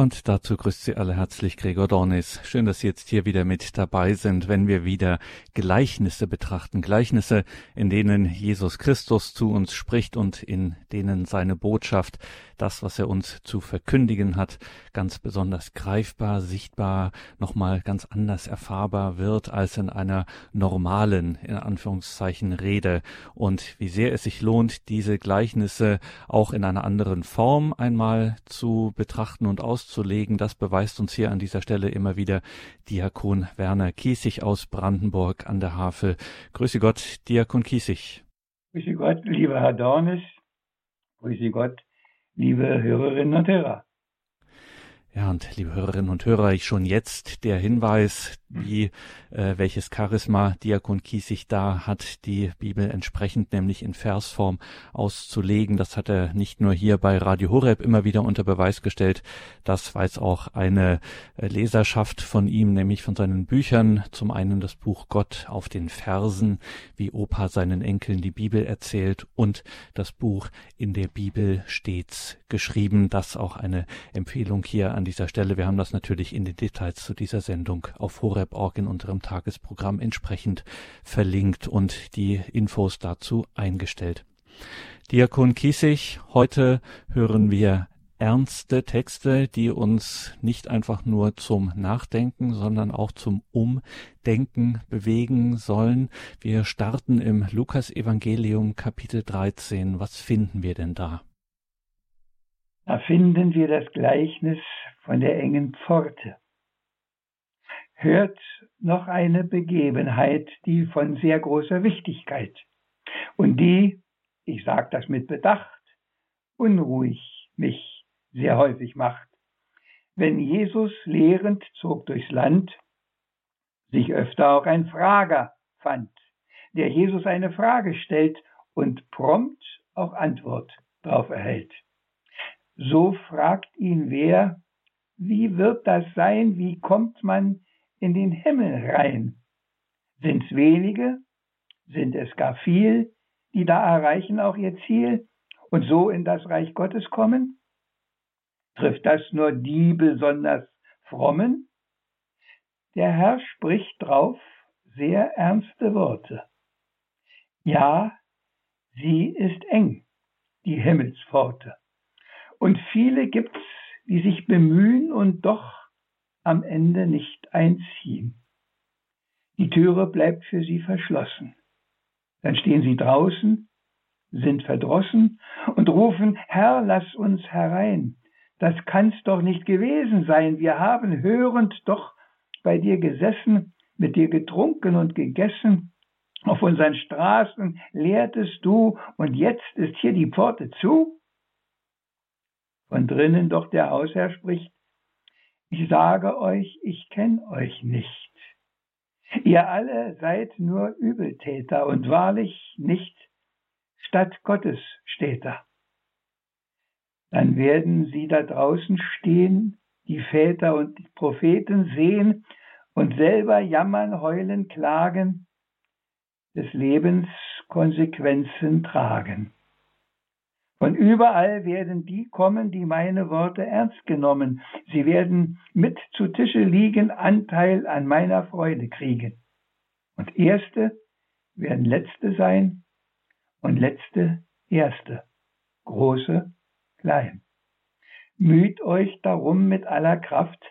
Und dazu grüßt Sie alle herzlich Gregor Dornis. Schön, dass Sie jetzt hier wieder mit dabei sind, wenn wir wieder Gleichnisse betrachten. Gleichnisse, in denen Jesus Christus zu uns spricht und in denen seine Botschaft, das, was er uns zu verkündigen hat, ganz besonders greifbar, sichtbar, nochmal ganz anders erfahrbar wird als in einer normalen, in Anführungszeichen, Rede. Und wie sehr es sich lohnt, diese Gleichnisse auch in einer anderen Form einmal zu betrachten und auszusprechen auszulegen. Das beweist uns hier an dieser Stelle immer wieder Diakon Werner Kiesig aus Brandenburg an der Havel. Grüße Gott, Diakon Kiesig. Grüße Gott, lieber Herr Dornis. Grüße Gott, liebe Hörerinnen und Hörer. Ja, und liebe Hörerinnen und Hörer, ich schon jetzt der Hinweis, wie äh, welches Charisma Diakon Kiesig da hat, die Bibel entsprechend nämlich in Versform auszulegen. Das hat er nicht nur hier bei Radio Horeb immer wieder unter Beweis gestellt. Das weiß auch eine äh, Leserschaft von ihm, nämlich von seinen Büchern. Zum einen das Buch Gott auf den Versen, wie Opa seinen Enkeln die Bibel erzählt und das Buch In der Bibel stets geschrieben. Das auch eine Empfehlung hier an dieser Stelle. Wir haben das natürlich in den Details zu dieser Sendung auf horeb.org in unserem Tagesprogramm entsprechend verlinkt und die Infos dazu eingestellt. Diakon Kiesig, heute hören wir ernste Texte, die uns nicht einfach nur zum Nachdenken, sondern auch zum Umdenken bewegen sollen. Wir starten im Lukas-Evangelium Kapitel 13. Was finden wir denn da? Da finden wir das Gleichnis von der engen Pforte. Hört noch eine Begebenheit, die von sehr großer Wichtigkeit und die, ich sage das mit Bedacht, unruhig mich sehr häufig macht. Wenn Jesus lehrend zog durchs Land, sich öfter auch ein Frager fand, der Jesus eine Frage stellt und prompt auch Antwort darauf erhält. So fragt ihn wer, wie wird das sein, wie kommt man in den Himmel rein? Sind's wenige? Sind es gar viel, die da erreichen auch ihr Ziel und so in das Reich Gottes kommen? Trifft das nur die besonders frommen? Der Herr spricht drauf sehr ernste Worte. Ja, sie ist eng, die Himmelspforte. Und viele gibt's, die sich bemühen und doch am Ende nicht einziehen. Die Türe bleibt für sie verschlossen. Dann stehen sie draußen, sind verdrossen und rufen, Herr, lass uns herein. Das kann's doch nicht gewesen sein. Wir haben hörend doch bei dir gesessen, mit dir getrunken und gegessen. Auf unseren Straßen lehrtest du und jetzt ist hier die Pforte zu? Von drinnen doch der Hausherr spricht, ich sage euch, ich kenne euch nicht. Ihr alle seid nur Übeltäter und wahrlich nicht statt Gottes da. Dann werden sie da draußen stehen, die Väter und die Propheten sehen und selber jammern, heulen, klagen, des Lebens Konsequenzen tragen. Von überall werden die kommen, die meine Worte ernst genommen. Sie werden mit zu Tische liegen, Anteil an meiner Freude kriegen. Und Erste werden Letzte sein und Letzte Erste. Große, klein. Müht euch darum mit aller Kraft,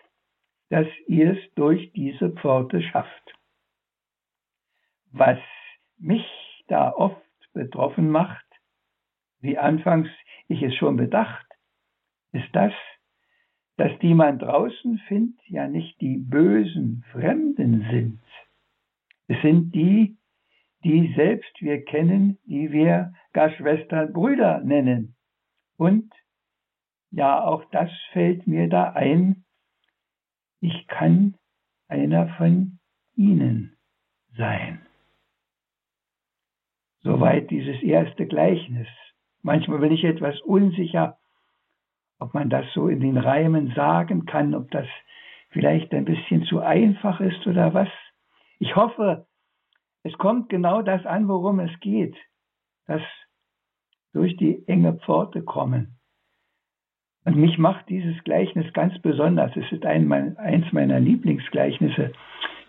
dass ihr es durch diese Pforte schafft. Was mich da oft betroffen macht, wie anfangs ich es schon bedacht, ist das, dass die man draußen findet, ja nicht die bösen Fremden sind. Es sind die, die selbst wir kennen, die wir gar Schwestern, Brüder nennen. Und ja, auch das fällt mir da ein, ich kann einer von ihnen sein. Soweit dieses erste Gleichnis. Manchmal bin ich etwas unsicher, ob man das so in den Reimen sagen kann, ob das vielleicht ein bisschen zu einfach ist oder was. Ich hoffe, es kommt genau das an, worum es geht, dass durch die enge Pforte kommen. Und mich macht dieses Gleichnis ganz besonders. Es ist ein, mein, eins meiner Lieblingsgleichnisse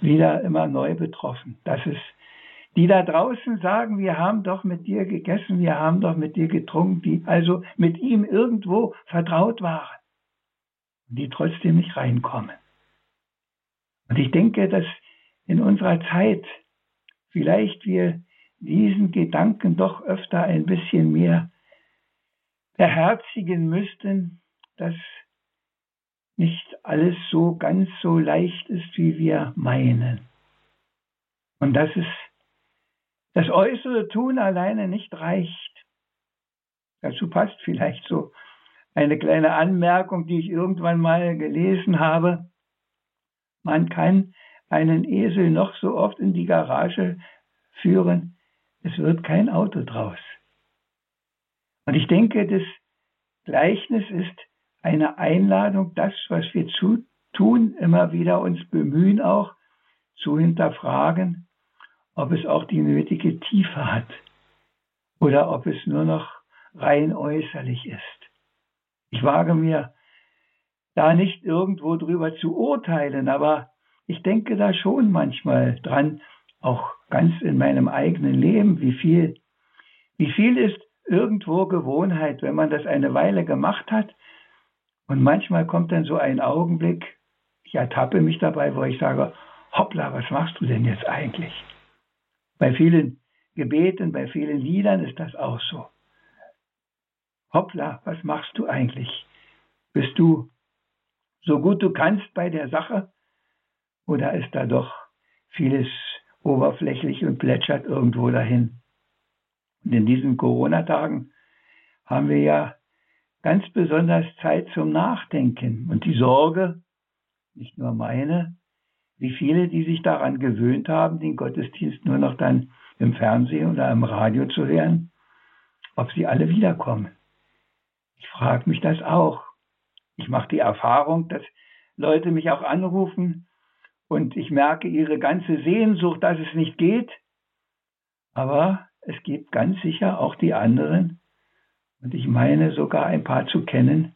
wieder immer neu betroffen. Das ist die da draußen sagen, wir haben doch mit dir gegessen, wir haben doch mit dir getrunken, die also mit ihm irgendwo vertraut waren, die trotzdem nicht reinkommen. Und ich denke, dass in unserer Zeit vielleicht wir diesen Gedanken doch öfter ein bisschen mehr beherzigen müssten, dass nicht alles so ganz so leicht ist, wie wir meinen. Und dass es das äußere Tun alleine nicht reicht. Dazu passt vielleicht so eine kleine Anmerkung, die ich irgendwann mal gelesen habe. Man kann einen Esel noch so oft in die Garage führen, es wird kein Auto draus. Und ich denke, das Gleichnis ist eine Einladung, das, was wir zu tun, immer wieder uns bemühen, auch zu hinterfragen ob es auch die nötige Tiefe hat oder ob es nur noch rein äußerlich ist. Ich wage mir da nicht irgendwo drüber zu urteilen, aber ich denke da schon manchmal dran, auch ganz in meinem eigenen Leben, wie viel, wie viel ist irgendwo Gewohnheit, wenn man das eine Weile gemacht hat und manchmal kommt dann so ein Augenblick, ich ertappe mich dabei, wo ich sage, hoppla, was machst du denn jetzt eigentlich? Bei vielen Gebeten, bei vielen Liedern ist das auch so. Hoppla, was machst du eigentlich? Bist du so gut du kannst bei der Sache? Oder ist da doch vieles oberflächlich und plätschert irgendwo dahin? Und in diesen Corona-Tagen haben wir ja ganz besonders Zeit zum Nachdenken und die Sorge, nicht nur meine, wie viele, die sich daran gewöhnt haben, den Gottesdienst nur noch dann im Fernsehen oder im Radio zu hören, ob sie alle wiederkommen. Ich frage mich das auch. Ich mache die Erfahrung, dass Leute mich auch anrufen und ich merke ihre ganze Sehnsucht, dass es nicht geht. Aber es gibt ganz sicher auch die anderen, und ich meine sogar ein paar zu kennen,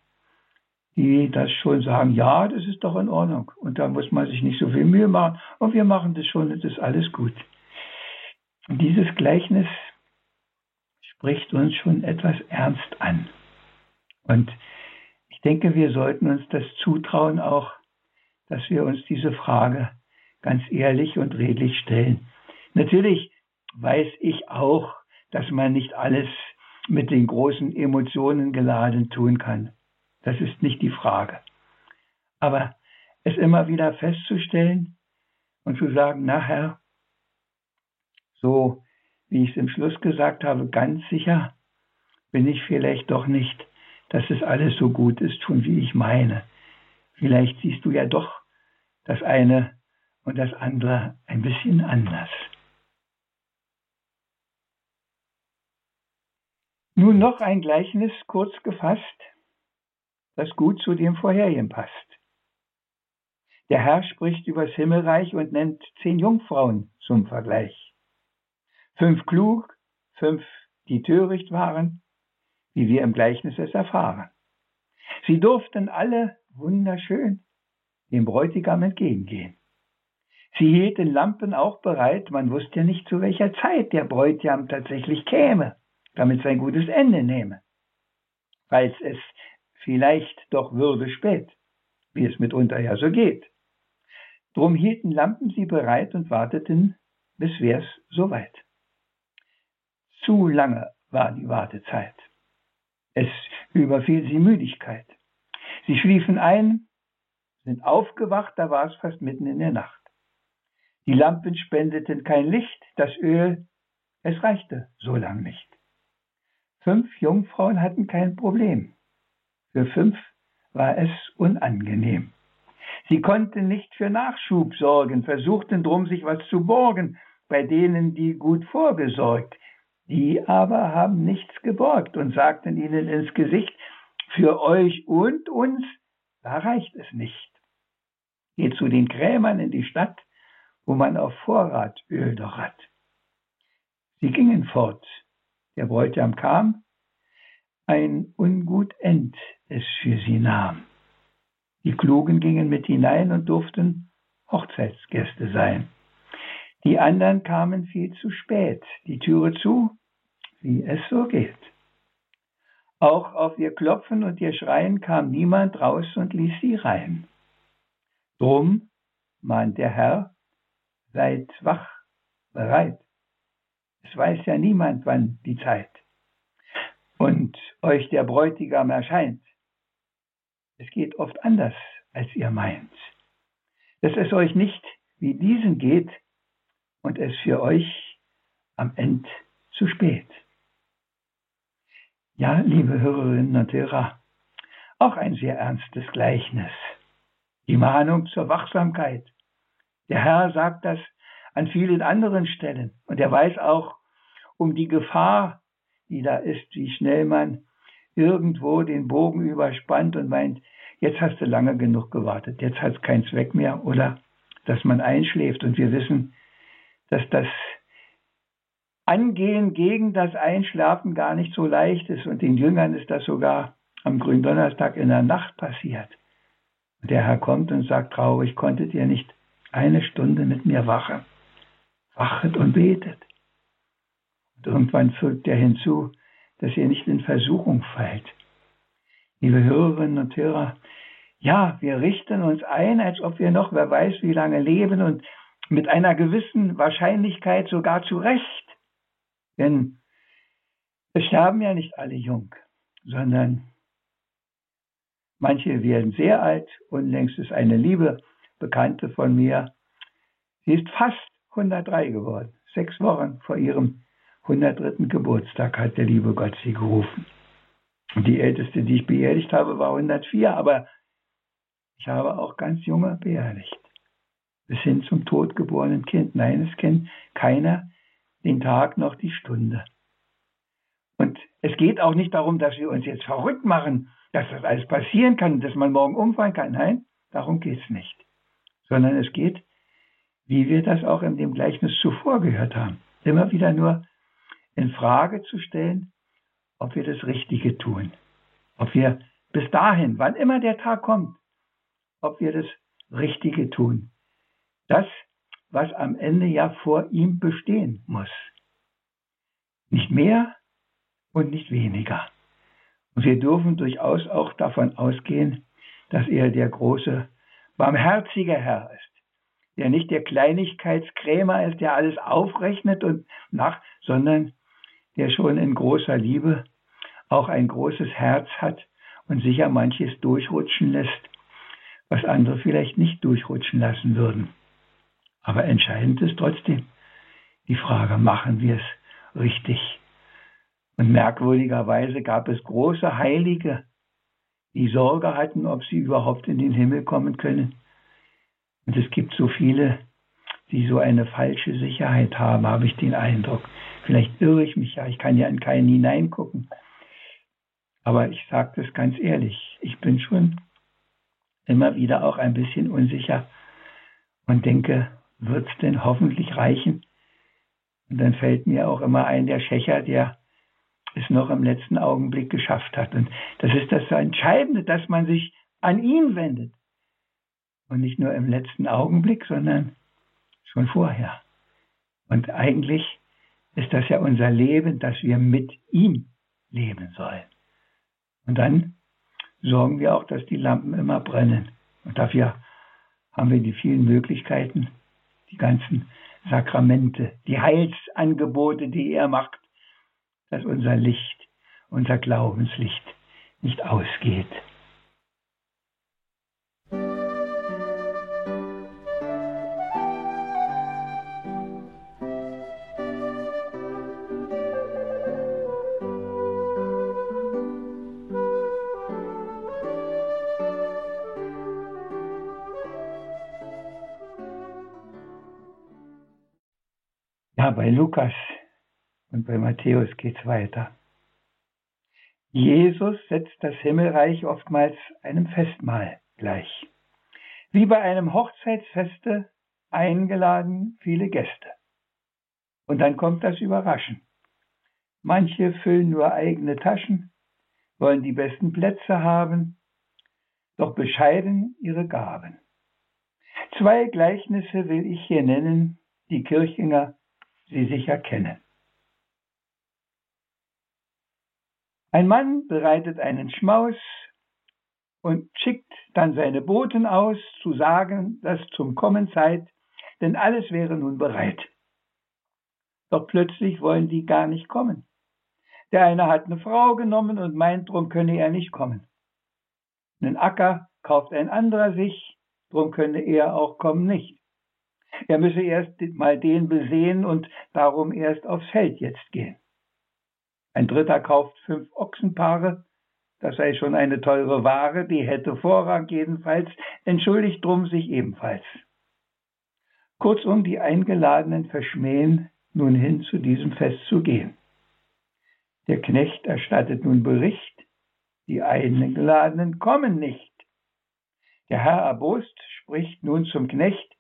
die das schon sagen, ja, das ist doch in Ordnung. Und da muss man sich nicht so viel Mühe machen. Und wir machen das schon, das ist alles gut. Und dieses Gleichnis spricht uns schon etwas ernst an. Und ich denke, wir sollten uns das zutrauen auch, dass wir uns diese Frage ganz ehrlich und redlich stellen. Natürlich weiß ich auch, dass man nicht alles mit den großen Emotionen geladen tun kann. Das ist nicht die Frage. Aber es immer wieder festzustellen und zu sagen, nachher, so wie ich es im Schluss gesagt habe, ganz sicher bin ich vielleicht doch nicht, dass es alles so gut ist, schon wie ich meine. Vielleicht siehst du ja doch das eine und das andere ein bisschen anders. Nun noch ein Gleichnis kurz gefasst das gut zu dem vorherigen passt. Der Herr spricht übers Himmelreich und nennt zehn Jungfrauen zum Vergleich. Fünf klug, fünf, die töricht waren, wie wir im Gleichnis es erfahren. Sie durften alle wunderschön dem Bräutigam entgegengehen. Sie hielten Lampen auch bereit, man wusste ja nicht, zu welcher Zeit der Bräutigam tatsächlich käme, damit sein gutes Ende nehme. Falls es vielleicht doch würde spät, wie es mitunter ja so geht. Drum hielten Lampen sie bereit und warteten, bis wär's soweit. Zu lange war die Wartezeit. Es überfiel sie Müdigkeit. Sie schliefen ein, sind aufgewacht, da war es fast mitten in der Nacht. Die Lampen spendeten kein Licht, das Öl, es reichte so lang nicht. Fünf Jungfrauen hatten kein Problem. Für fünf war es unangenehm. Sie konnten nicht für Nachschub sorgen, versuchten drum sich was zu borgen, bei denen die gut vorgesorgt. Die aber haben nichts geborgt und sagten ihnen ins Gesicht, für euch und uns, da reicht es nicht. Geht zu den Krämern in die Stadt, wo man auf Vorrat Öl doch hat. Sie gingen fort. Der Bräutigam kam, ein ungut End es für sie nahm. Die Klugen gingen mit hinein und durften Hochzeitsgäste sein. Die anderen kamen viel zu spät, die Türe zu, wie es so geht. Auch auf ihr Klopfen und ihr Schreien kam niemand raus und ließ sie rein. Drum mahnt der Herr, seid wach, bereit. Es weiß ja niemand, wann die Zeit. Und euch der Bräutigam erscheint. Es geht oft anders, als ihr meint. Dass es euch nicht wie diesen geht und es für euch am Ende zu spät. Ja, liebe Hörerinnen und Hörer, auch ein sehr ernstes Gleichnis. Die Mahnung zur Wachsamkeit. Der Herr sagt das an vielen anderen Stellen und er weiß auch um die Gefahr, die da ist, wie schnell man irgendwo den Bogen überspannt und meint, jetzt hast du lange genug gewartet, jetzt hat es keinen Zweck mehr oder dass man einschläft und wir wissen, dass das Angehen gegen das Einschlafen gar nicht so leicht ist. Und den Jüngern ist das sogar am Gründonnerstag in der Nacht passiert. Und der Herr kommt und sagt traurig, konntet ihr nicht eine Stunde mit mir wachen? Wachet und betet. Und irgendwann fügt er hinzu, dass ihr nicht in Versuchung fallt. Liebe Hörerinnen und Hörer, ja, wir richten uns ein, als ob wir noch, wer weiß, wie lange leben und mit einer gewissen Wahrscheinlichkeit sogar zu Recht denn es sterben ja nicht alle jung, sondern manche werden sehr alt. Unlängst ist eine liebe Bekannte von mir, sie ist fast 103 geworden. Sechs Wochen vor ihrem 103. Geburtstag hat der liebe Gott sie gerufen. Die älteste, die ich beerdigt habe, war 104, aber ich habe auch ganz junge beerdigt. Bis hin zum totgeborenen Kind. Nein, es kennt keiner den Tag noch die Stunde. Und es geht auch nicht darum, dass wir uns jetzt verrückt machen, dass das alles passieren kann, dass man morgen umfallen kann. Nein, darum geht es nicht. Sondern es geht, wie wir das auch in dem Gleichnis zuvor gehört haben, immer wieder nur in Frage zu stellen, ob wir das Richtige tun. Ob wir bis dahin, wann immer der Tag kommt, ob wir das Richtige tun. Das was am Ende ja vor ihm bestehen muss. Nicht mehr und nicht weniger. Und wir dürfen durchaus auch davon ausgehen, dass er der große, barmherzige Herr ist, der nicht der Kleinigkeitskrämer ist, der alles aufrechnet und nach, sondern der schon in großer Liebe auch ein großes Herz hat und sicher manches durchrutschen lässt, was andere vielleicht nicht durchrutschen lassen würden. Aber entscheidend ist trotzdem die Frage, machen wir es richtig? Und merkwürdigerweise gab es große Heilige, die Sorge hatten, ob sie überhaupt in den Himmel kommen können. Und es gibt so viele, die so eine falsche Sicherheit haben, habe ich den Eindruck. Vielleicht irre ich mich ja, ich kann ja in keinen hineingucken. Aber ich sage das ganz ehrlich, ich bin schon immer wieder auch ein bisschen unsicher und denke, wird es denn hoffentlich reichen? Und dann fällt mir auch immer ein, der Schächer, der es noch im letzten Augenblick geschafft hat. Und das ist das Entscheidende, dass man sich an ihn wendet. Und nicht nur im letzten Augenblick, sondern schon vorher. Und eigentlich ist das ja unser Leben, dass wir mit ihm leben sollen. Und dann sorgen wir auch, dass die Lampen immer brennen. Und dafür haben wir die vielen Möglichkeiten, die ganzen Sakramente, die Heilsangebote, die er macht, dass unser Licht, unser Glaubenslicht nicht ausgeht. Bei Lukas und bei Matthäus geht es weiter. Jesus setzt das Himmelreich oftmals einem Festmahl gleich. Wie bei einem Hochzeitsfeste eingeladen viele Gäste. Und dann kommt das Überraschen. Manche füllen nur eigene Taschen, wollen die besten Plätze haben, doch bescheiden ihre Gaben. Zwei Gleichnisse will ich hier nennen, die Kirchinger sie sicher kennen. Ein Mann bereitet einen Schmaus und schickt dann seine Boten aus, zu sagen, dass zum Kommen Zeit, denn alles wäre nun bereit. Doch plötzlich wollen die gar nicht kommen. Der eine hat eine Frau genommen und meint, drum könne er nicht kommen. Einen Acker kauft ein anderer sich, drum könne er auch kommen nicht. Er müsse erst mal den besehen und darum erst aufs Feld jetzt gehen. Ein dritter kauft fünf Ochsenpaare, das sei schon eine teure Ware, die hätte Vorrang jedenfalls, entschuldigt drum sich ebenfalls. Kurzum, die Eingeladenen verschmähen, nun hin zu diesem Fest zu gehen. Der Knecht erstattet nun Bericht, die Eingeladenen kommen nicht. Der Herr erbost spricht nun zum Knecht,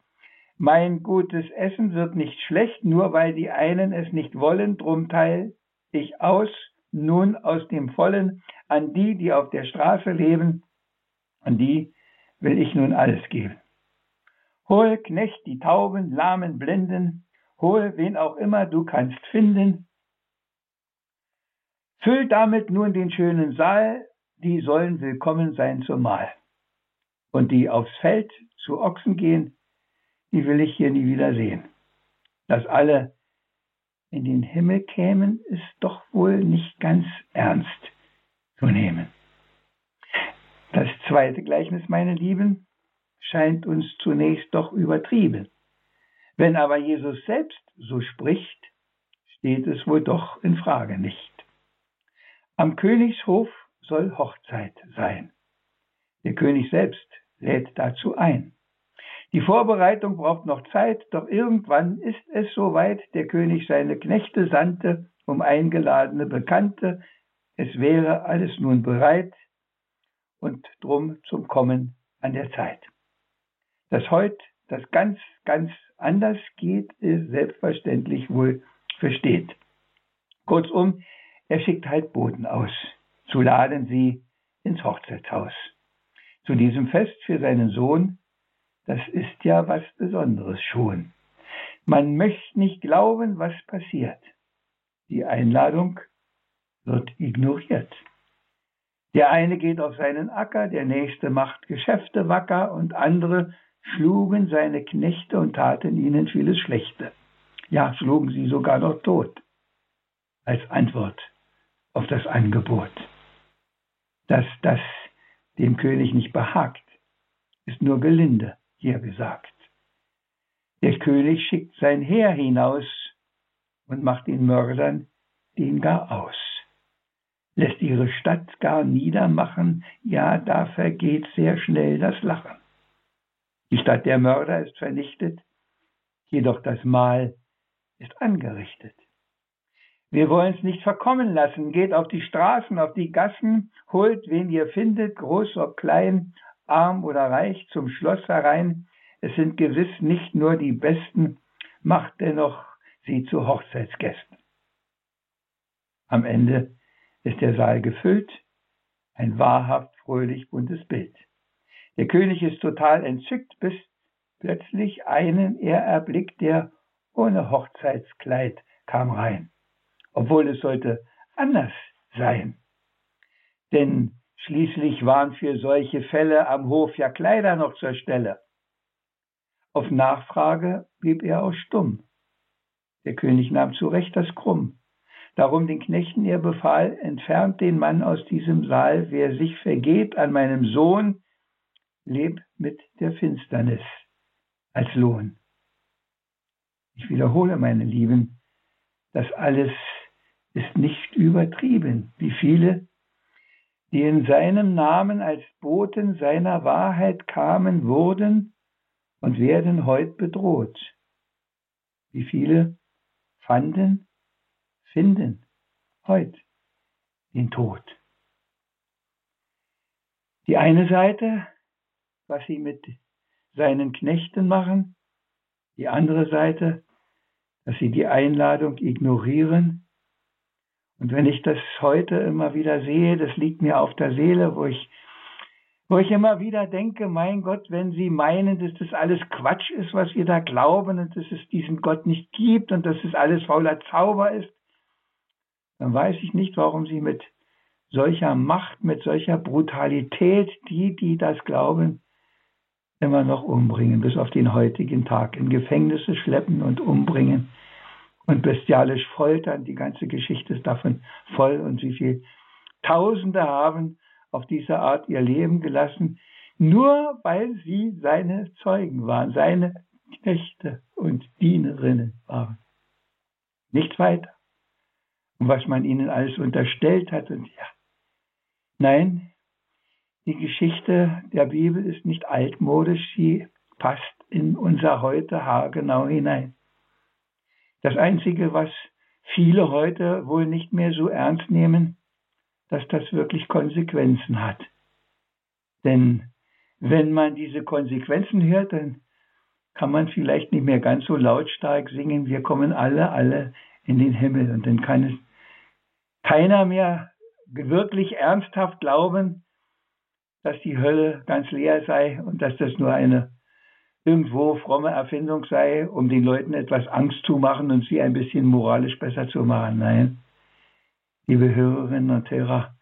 mein gutes Essen wird nicht schlecht, nur weil die einen es nicht wollen, drum teil ich aus, nun aus dem Vollen, an die, die auf der Straße leben, an die will ich nun alles geben. Hol, Knecht, die Tauben, Lahmen, Blinden, hol, wen auch immer du kannst finden. Füll damit nun den schönen Saal, die sollen willkommen sein zum Mahl. Und die aufs Feld zu Ochsen gehen, die will ich hier nie wieder sehen. Dass alle in den Himmel kämen, ist doch wohl nicht ganz ernst zu nehmen. Das zweite Gleichnis, meine Lieben, scheint uns zunächst doch übertrieben. Wenn aber Jesus selbst so spricht, steht es wohl doch in Frage nicht. Am Königshof soll Hochzeit sein. Der König selbst lädt dazu ein. Die Vorbereitung braucht noch Zeit, doch irgendwann ist es soweit, der König seine Knechte sandte, um eingeladene Bekannte, es wäre alles nun bereit und drum zum Kommen an der Zeit. Dass heute das ganz, ganz anders geht, ist selbstverständlich wohl versteht. Kurzum, er schickt halt Boten aus, zu laden sie ins Hochzeitshaus. Zu diesem Fest für seinen Sohn, das ist ja was Besonderes schon. Man möchte nicht glauben, was passiert. Die Einladung wird ignoriert. Der eine geht auf seinen Acker, der nächste macht Geschäfte wacker und andere schlugen seine Knechte und taten ihnen vieles Schlechte. Ja, schlugen sie sogar noch tot. Als Antwort auf das Angebot. Dass das dem König nicht behagt, ist nur gelinde hier gesagt. Der König schickt sein Heer hinaus und macht den Mördern den gar aus, lässt ihre Stadt gar niedermachen, ja, da vergeht sehr schnell das Lachen. Die Stadt der Mörder ist vernichtet, jedoch das Mahl ist angerichtet. Wir wollen es nicht verkommen lassen, geht auf die Straßen, auf die Gassen, holt, wen ihr findet, groß ob klein, arm oder reich, zum Schloss herein. Es sind gewiss nicht nur die Besten, macht dennoch sie zu Hochzeitsgästen. Am Ende ist der Saal gefüllt, ein wahrhaft fröhlich buntes Bild. Der König ist total entzückt, bis plötzlich einen er erblickt, der ohne Hochzeitskleid kam rein, obwohl es sollte anders sein. Denn Schließlich waren für solche Fälle am Hof ja Kleider noch zur Stelle. Auf Nachfrage blieb er auch stumm. Der König nahm zurecht das Krumm. Darum den Knechten er befahl, entfernt den Mann aus diesem Saal, wer sich vergeht an meinem Sohn, lebt mit der Finsternis als Lohn. Ich wiederhole, meine Lieben, das alles ist nicht übertrieben, wie viele die in seinem Namen als Boten seiner Wahrheit kamen, wurden und werden heut bedroht. Wie viele fanden, finden heut den Tod. Die eine Seite, was sie mit seinen Knechten machen, die andere Seite, dass sie die Einladung ignorieren Und wenn ich das heute immer wieder sehe, das liegt mir auf der Seele, wo ich, wo ich immer wieder denke, mein Gott, wenn Sie meinen, dass das alles Quatsch ist, was wir da glauben und dass es diesen Gott nicht gibt und dass es alles fauler Zauber ist, dann weiß ich nicht, warum Sie mit solcher Macht, mit solcher Brutalität die, die das glauben, immer noch umbringen, bis auf den heutigen Tag, in Gefängnisse schleppen und umbringen und bestialisch foltern. Die ganze Geschichte ist davon voll und wie viel Tausende haben auf diese Art ihr Leben gelassen, nur weil sie seine Zeugen waren, seine Knechte und Dienerinnen waren. Nichts weiter. Und was man ihnen alles unterstellt hat und ja. Nein, die Geschichte der Bibel ist nicht altmodisch, sie passt in unser Heute haargenau hinein. Das Einzige, was viele heute wohl nicht mehr so ernst nehmen, dass das wirklich Konsequenzen hat. Denn wenn man diese Konsequenzen hört, dann kann man vielleicht nicht mehr ganz so lautstark singen, wir kommen alle, alle in den Himmel. Und dann kann es keiner mehr wirklich ernsthaft glauben, dass die Hölle ganz leer sei und dass das nur eine irgendwo fromme Erfindung sei, um den Leuten etwas Angst zu machen und sie ein bisschen moralisch besser zu machen. Nein, liebe Hörerinnen und Hörer,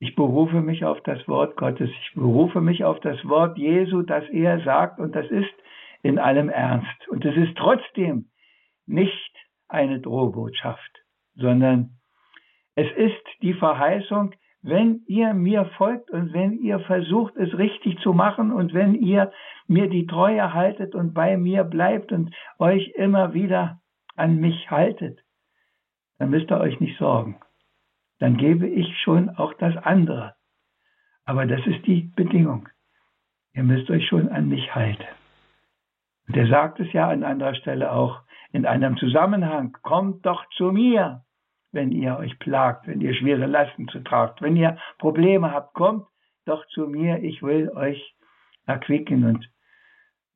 ich berufe mich auf das Wort Gottes, ich berufe mich auf das Wort Jesu, das er sagt und das ist in allem Ernst. Und es ist trotzdem nicht eine Drohbotschaft, sondern es ist die Verheißung, wenn ihr mir folgt und wenn ihr versucht, es richtig zu machen und wenn ihr mir die Treue haltet und bei mir bleibt und euch immer wieder an mich haltet, dann müsst ihr euch nicht sorgen. Dann gebe ich schon auch das andere. Aber das ist die Bedingung. Ihr müsst euch schon an mich halten. Und er sagt es ja an anderer Stelle auch in einem Zusammenhang, kommt doch zu mir wenn ihr euch plagt, wenn ihr schwere Lasten zu tragt, wenn ihr Probleme habt, kommt doch zu mir, ich will euch erquicken. Und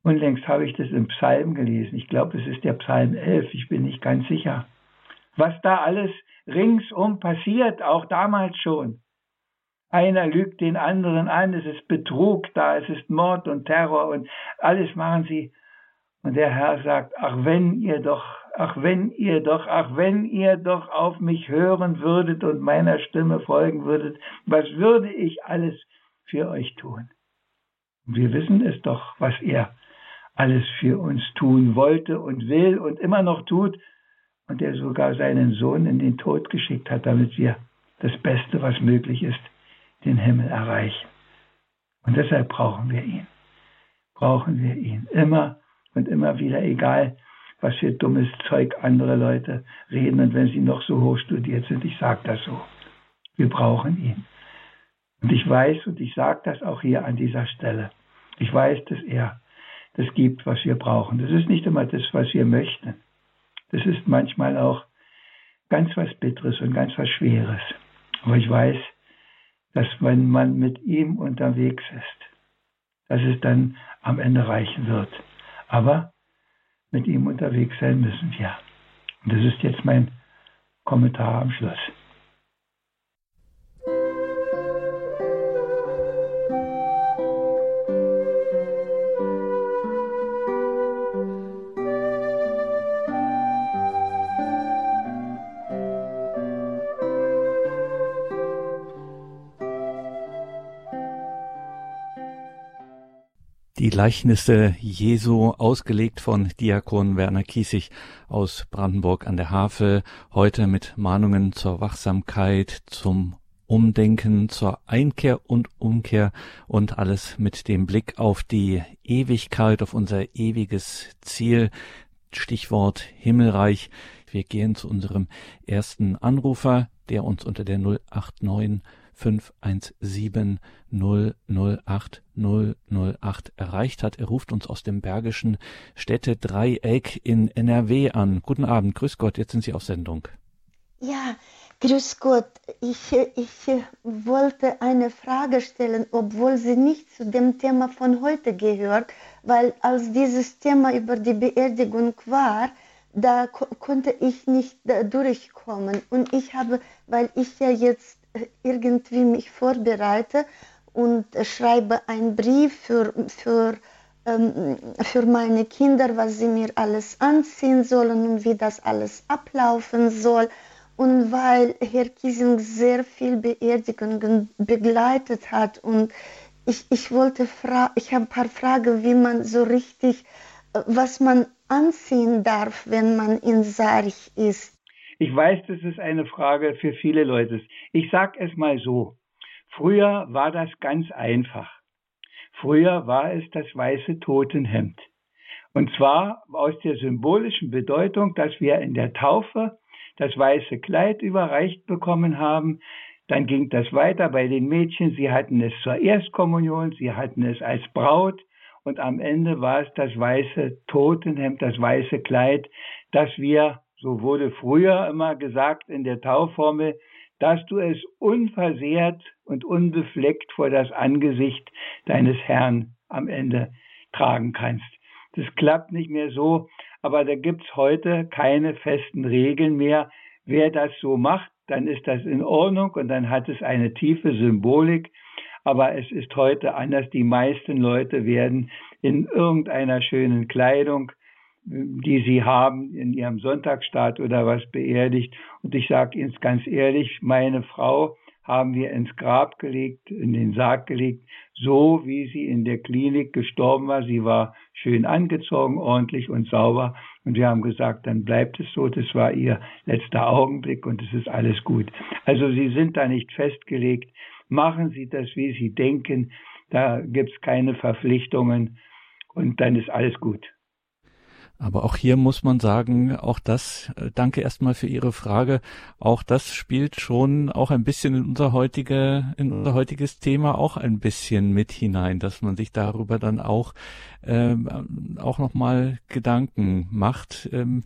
unlängst habe ich das im Psalm gelesen. Ich glaube, es ist der Psalm 11, ich bin nicht ganz sicher. Was da alles ringsum passiert, auch damals schon. Einer lügt den anderen an, es ist Betrug da, es ist Mord und Terror und alles machen sie. Und der Herr sagt, ach wenn ihr doch ach wenn ihr doch, ach wenn ihr doch auf mich hören würdet und meiner Stimme folgen würdet, was würde ich alles für euch tun? Wir wissen es doch, was er alles für uns tun wollte und will und immer noch tut und er sogar seinen Sohn in den Tod geschickt hat, damit wir das Beste, was möglich ist, den Himmel erreichen. Und deshalb brauchen wir ihn. Brauchen wir ihn immer und immer wieder, egal was für dummes Zeug andere Leute reden und wenn sie noch so hoch studiert sind. Ich sage das so. Wir brauchen ihn. Und ich weiß und ich sage das auch hier an dieser Stelle. Ich weiß, dass er das gibt, was wir brauchen. Das ist nicht immer das, was wir möchten. Das ist manchmal auch ganz was Bitteres und ganz was Schweres. Aber ich weiß, dass wenn man mit ihm unterwegs ist, dass es dann am Ende reichen wird. Aber mit ihm unterwegs sein müssen wir. Und das ist jetzt mein Kommentar am Schluss. Die Gleichnisse Jesu, ausgelegt von Diakon Werner Kiesig aus Brandenburg an der Havel, heute mit Mahnungen zur Wachsamkeit, zum Umdenken, zur Einkehr und Umkehr und alles mit dem Blick auf die Ewigkeit, auf unser ewiges Ziel. Stichwort Himmelreich. Wir gehen zu unserem ersten Anrufer, der uns unter der 089 517 008 008 erreicht hat. Er ruft uns aus dem Bergischen Städte-Dreieck in NRW an. Guten Abend, grüß Gott, jetzt sind Sie auf Sendung. Ja, grüß Gott. Ich, ich wollte eine Frage stellen, obwohl sie nicht zu dem Thema von heute gehört, weil als dieses Thema über die Beerdigung war, da ko konnte ich nicht durchkommen. Und ich habe, weil ich ja jetzt irgendwie mich vorbereite und schreibe einen Brief für, für, ähm, für meine Kinder, was sie mir alles anziehen sollen und wie das alles ablaufen soll. Und weil Herr Kiesing sehr viel Beerdigungen begleitet hat und ich, ich wollte fragen, ich habe ein paar Fragen, wie man so richtig, äh, was man anziehen darf, wenn man in Sarg ist. Ich weiß, das ist eine Frage für viele Leute. Ich sage es mal so. Früher war das ganz einfach. Früher war es das weiße Totenhemd. Und zwar aus der symbolischen Bedeutung, dass wir in der Taufe das weiße Kleid überreicht bekommen haben. Dann ging das weiter bei den Mädchen. Sie hatten es zur Erstkommunion, sie hatten es als Braut. Und am Ende war es das weiße Totenhemd, das weiße Kleid, das wir, so wurde früher immer gesagt in der Taufformel, dass du es unversehrt und unbefleckt vor das Angesicht deines Herrn am Ende tragen kannst. Das klappt nicht mehr so, aber da gibt's heute keine festen Regeln mehr. Wer das so macht, dann ist das in Ordnung und dann hat es eine tiefe Symbolik. Aber es ist heute anders. Die meisten Leute werden in irgendeiner schönen Kleidung, die sie haben, in ihrem Sonntagsstaat oder was beerdigt. Und ich sage Ihnen ganz ehrlich, meine Frau haben wir ins Grab gelegt, in den Sarg gelegt, so wie sie in der Klinik gestorben war. Sie war schön angezogen, ordentlich und sauber. Und wir haben gesagt, dann bleibt es so. Das war ihr letzter Augenblick und es ist alles gut. Also Sie sind da nicht festgelegt. Machen Sie das, wie Sie denken. Da gibt's keine Verpflichtungen und dann ist alles gut. Aber auch hier muss man sagen, auch das, äh, danke erstmal für Ihre Frage, auch das spielt schon auch ein bisschen in unser heutige, in unser heutiges Thema auch ein bisschen mit hinein, dass man sich darüber dann auch, ähm, auch nochmal Gedanken macht. Ähm,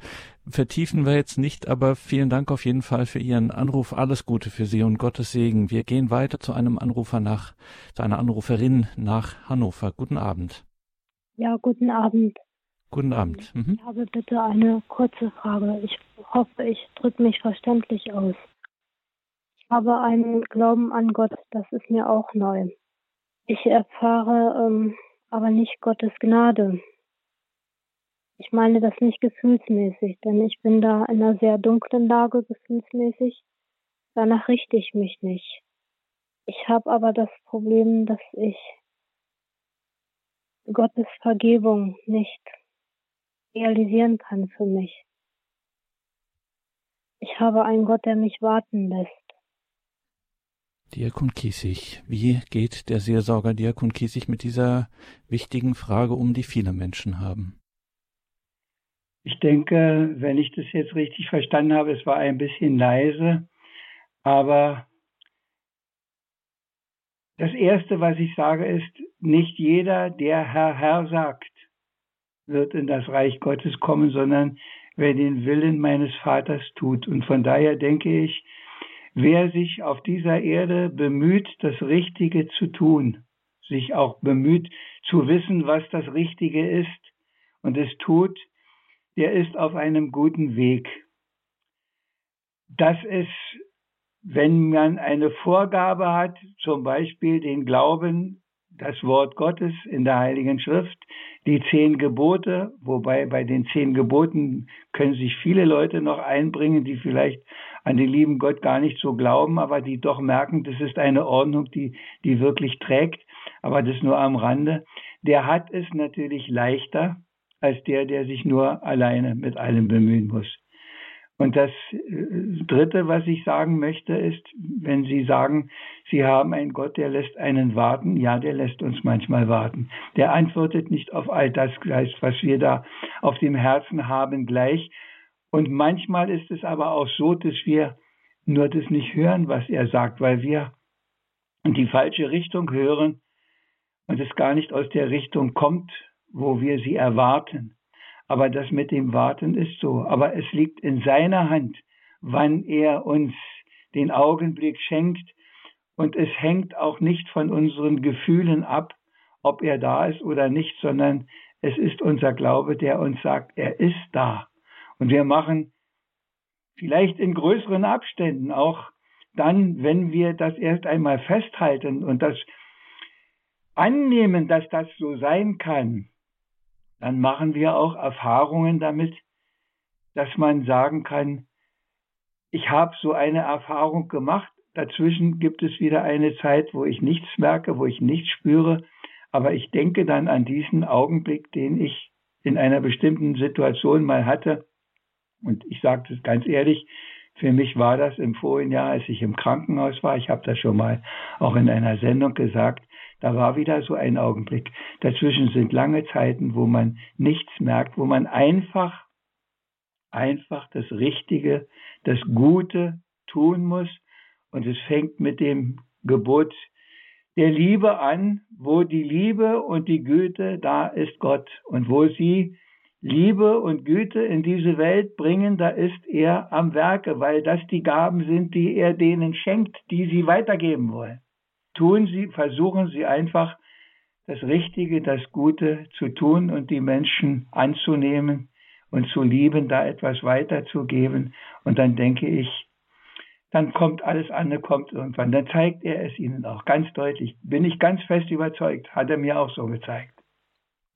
vertiefen wir jetzt nicht, aber vielen Dank auf jeden Fall für Ihren Anruf. Alles Gute für Sie und Gottes Segen. Wir gehen weiter zu einem Anrufer nach, zu einer Anruferin nach Hannover. Guten Abend. Ja, guten Abend. Guten Abend. Mhm. Ich habe bitte eine kurze Frage. Ich hoffe, ich drücke mich verständlich aus. Ich habe einen Glauben an Gott, das ist mir auch neu. Ich erfahre ähm, aber nicht Gottes Gnade. Ich meine das nicht gefühlsmäßig, denn ich bin da in einer sehr dunklen Lage gefühlsmäßig. Danach richte ich mich nicht. Ich habe aber das Problem, dass ich Gottes Vergebung nicht realisieren kann für mich. Ich habe einen Gott, der mich warten lässt. Diakon Kiesig, wie geht der Seelsorger Diakon Kiesig mit dieser wichtigen Frage um, die viele Menschen haben? Ich denke, wenn ich das jetzt richtig verstanden habe, es war ein bisschen leise, aber das Erste, was ich sage, ist, nicht jeder, der Herr, Herr sagt, wird in das Reich Gottes kommen, sondern wer den Willen meines Vaters tut. Und von daher denke ich, wer sich auf dieser Erde bemüht, das Richtige zu tun, sich auch bemüht zu wissen, was das Richtige ist und es tut, der ist auf einem guten Weg. Das ist, wenn man eine Vorgabe hat, zum Beispiel den Glauben das Wort Gottes in der Heiligen Schrift, die zehn Gebote, wobei bei den zehn Geboten können sich viele Leute noch einbringen, die vielleicht an den lieben Gott gar nicht so glauben, aber die doch merken, das ist eine Ordnung, die, die wirklich trägt, aber das nur am Rande. Der hat es natürlich leichter als der, der sich nur alleine mit allem bemühen muss. Und das äh, Dritte, was ich sagen möchte, ist, wenn Sie sagen, Sie haben einen Gott, der lässt einen warten, ja, der lässt uns manchmal warten. Der antwortet nicht auf all das was wir da auf dem Herzen haben, gleich. Und manchmal ist es aber auch so, dass wir nur das nicht hören, was er sagt, weil wir in die falsche Richtung hören und es gar nicht aus der Richtung kommt, wo wir sie erwarten. Aber das mit dem Warten ist so. Aber es liegt in seiner Hand, wann er uns den Augenblick schenkt. Und es hängt auch nicht von unseren Gefühlen ab, ob er da ist oder nicht, sondern es ist unser Glaube, der uns sagt, er ist da. Und wir machen vielleicht in größeren Abständen auch dann, wenn wir das erst einmal festhalten und das annehmen, dass das so sein kann, dann machen wir auch Erfahrungen damit, dass man sagen kann, ich habe so eine Erfahrung gemacht, dazwischen gibt es wieder eine Zeit, wo ich nichts merke, wo ich nichts spüre, aber ich denke dann an diesen Augenblick, den ich in einer bestimmten Situation mal hatte. Und ich sage das ganz ehrlich, für mich war das im vorigen Jahr, als ich im Krankenhaus war, ich habe das schon mal auch in einer Sendung gesagt, da war wieder so ein Augenblick. Dazwischen sind lange Zeiten, wo man nichts merkt, wo man einfach, einfach das Richtige, das Gute tun muss. Und es fängt mit dem Gebot der Liebe an, wo die Liebe und die Güte, da ist Gott. Und wo sie Liebe und Güte in diese Welt bringen, da ist er am Werke, weil das die Gaben sind, die er denen schenkt, die sie weitergeben wollen tun Sie, versuchen Sie einfach das Richtige, das Gute zu tun und die Menschen anzunehmen und zu lieben, da etwas weiterzugeben. Und dann denke ich, dann kommt alles andere, kommt irgendwann. Dann zeigt er es Ihnen auch ganz deutlich. Bin ich ganz fest überzeugt, hat er mir auch so gezeigt.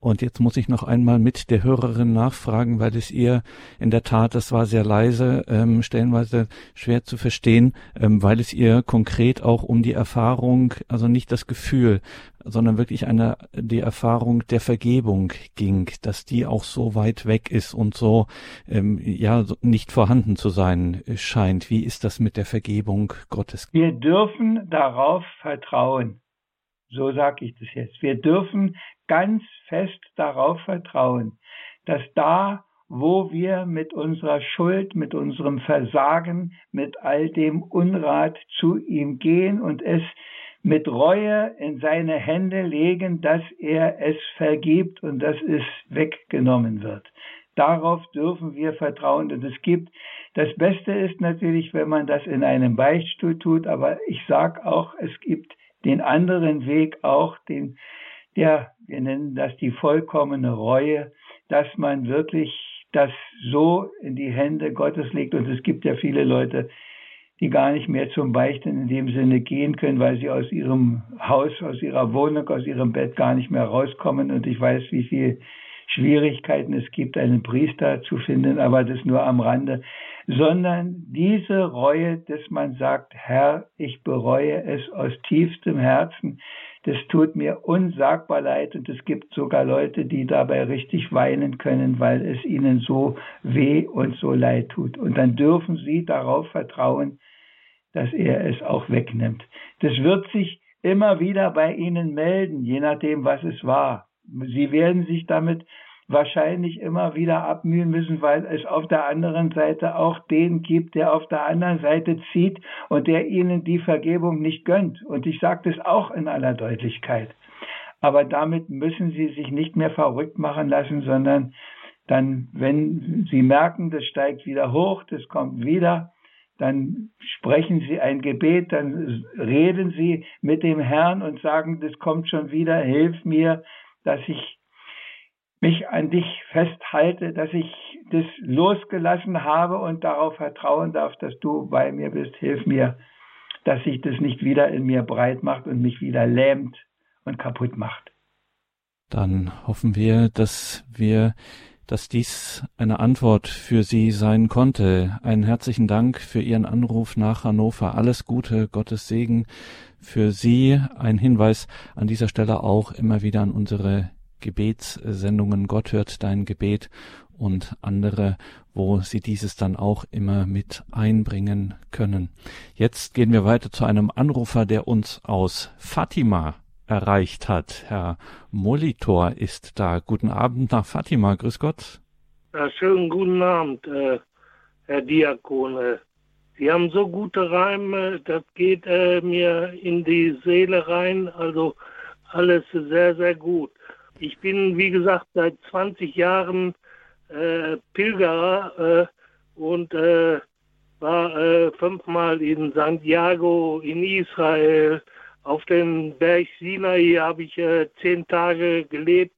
Und jetzt muss ich noch einmal mit der Hörerin nachfragen, weil es ihr in der Tat, das war sehr leise, ähm, stellenweise schwer zu verstehen, ähm, weil es ihr konkret auch um die Erfahrung, also nicht das Gefühl, sondern wirklich eine, die Erfahrung der Vergebung ging, dass die auch so weit weg ist und so, ähm, ja, nicht vorhanden zu sein scheint. Wie ist das mit der Vergebung Gottes? Wir dürfen darauf vertrauen. So sage ich das jetzt. Wir dürfen ganz fest darauf vertrauen, dass da, wo wir mit unserer Schuld, mit unserem Versagen, mit all dem Unrat zu ihm gehen und es mit Reue in seine Hände legen, dass er es vergibt und dass es weggenommen wird. Darauf dürfen wir vertrauen. Und es gibt, das Beste ist natürlich, wenn man das in einem Beichtstuhl tut, aber ich sage auch, es gibt den anderen Weg auch, den, der, wir nennen das die vollkommene Reue, dass man wirklich das so in die Hände Gottes legt. Und es gibt ja viele Leute, die gar nicht mehr zum Beichten in dem Sinne gehen können, weil sie aus ihrem Haus, aus ihrer Wohnung, aus ihrem Bett gar nicht mehr rauskommen. Und ich weiß, wie viel Schwierigkeiten es gibt, einen Priester zu finden, aber das nur am Rande, sondern diese Reue, dass man sagt, Herr, ich bereue es aus tiefstem Herzen, das tut mir unsagbar leid und es gibt sogar Leute, die dabei richtig weinen können, weil es ihnen so weh und so leid tut. Und dann dürfen sie darauf vertrauen, dass er es auch wegnimmt. Das wird sich immer wieder bei ihnen melden, je nachdem, was es war. Sie werden sich damit wahrscheinlich immer wieder abmühen müssen, weil es auf der anderen Seite auch den gibt, der auf der anderen Seite zieht und der ihnen die Vergebung nicht gönnt. Und ich sage das auch in aller Deutlichkeit. Aber damit müssen sie sich nicht mehr verrückt machen lassen, sondern dann, wenn sie merken, das steigt wieder hoch, das kommt wieder, dann sprechen sie ein Gebet, dann reden sie mit dem Herrn und sagen, das kommt schon wieder, hilf mir, dass ich mich an dich festhalte, dass ich das losgelassen habe und darauf vertrauen darf, dass du bei mir bist. Hilf mir, dass sich das nicht wieder in mir breit macht und mich wieder lähmt und kaputt macht. Dann hoffen wir, dass wir dass dies eine Antwort für Sie sein konnte. Einen herzlichen Dank für Ihren Anruf nach Hannover. Alles Gute, Gottes Segen für Sie. Ein Hinweis an dieser Stelle auch immer wieder an unsere Gebetssendungen Gott hört dein Gebet und andere, wo Sie dieses dann auch immer mit einbringen können. Jetzt gehen wir weiter zu einem Anrufer, der uns aus Fatima erreicht hat. Herr Molitor ist da. Guten Abend nach Fatima. Grüß Gott. Ja, schönen guten Abend, äh, Herr Diakon. Äh, Sie haben so gute Reime, das geht äh, mir in die Seele rein. Also alles sehr, sehr gut. Ich bin, wie gesagt, seit 20 Jahren äh, Pilgerer äh, und äh, war äh, fünfmal in Santiago, in Israel. Auf dem Berg Sinai habe ich äh, zehn Tage gelebt.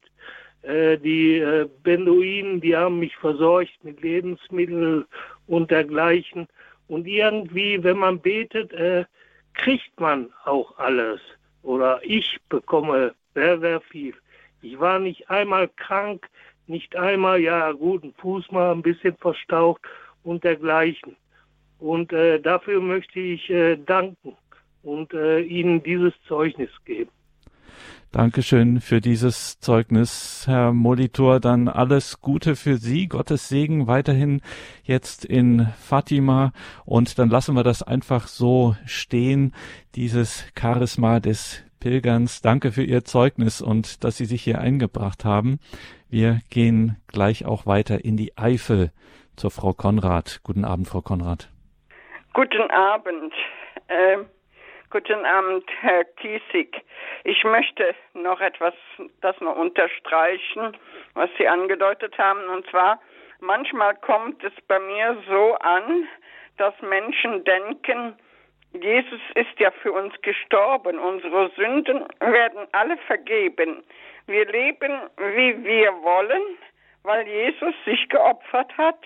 Äh, die äh, Beduinen, die haben mich versorgt mit Lebensmitteln und dergleichen. Und irgendwie, wenn man betet, kriegt man auch alles. Oder ich bekomme sehr, sehr viel. Ich war nicht einmal krank, nicht einmal, ja gut, ein Fuß mal ein bisschen verstaucht und dergleichen. Und äh, dafür möchte ich äh, danken und äh, Ihnen dieses Zeugnis geben. Dankeschön für dieses Zeugnis, Herr Molitor. Dann alles Gute für Sie, Gottes Segen weiterhin jetzt in Fatima. Und dann lassen wir das einfach so stehen, dieses Charisma des Pilgerns. Danke für Ihr Zeugnis und dass Sie sich hier eingebracht haben. Wir gehen gleich auch weiter in die Eifel zur Frau Konrad. Guten Abend, Frau Konrad. Guten Abend. Äh, guten Abend, Herr Kiesig. Ich möchte noch etwas, das noch unterstreichen, was Sie angedeutet haben. Und zwar, manchmal kommt es bei mir so an, dass Menschen denken, Jesus ist ja für uns gestorben. Unsere Sünden werden alle vergeben. Wir leben, wie wir wollen, weil Jesus sich geopfert hat,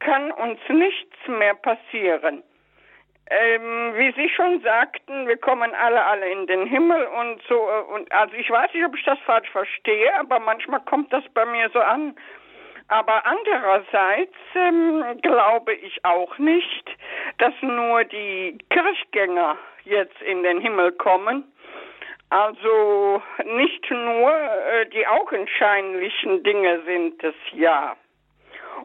kann uns nichts mehr passieren. Ähm, wie Sie schon sagten, wir kommen alle, alle in den Himmel und so. Äh, und also ich weiß nicht, ob ich das falsch verstehe, aber manchmal kommt das bei mir so an. Aber andererseits ähm, glaube ich auch nicht, dass nur die Kirchgänger jetzt in den Himmel kommen. Also nicht nur äh, die augenscheinlichen Dinge sind es ja.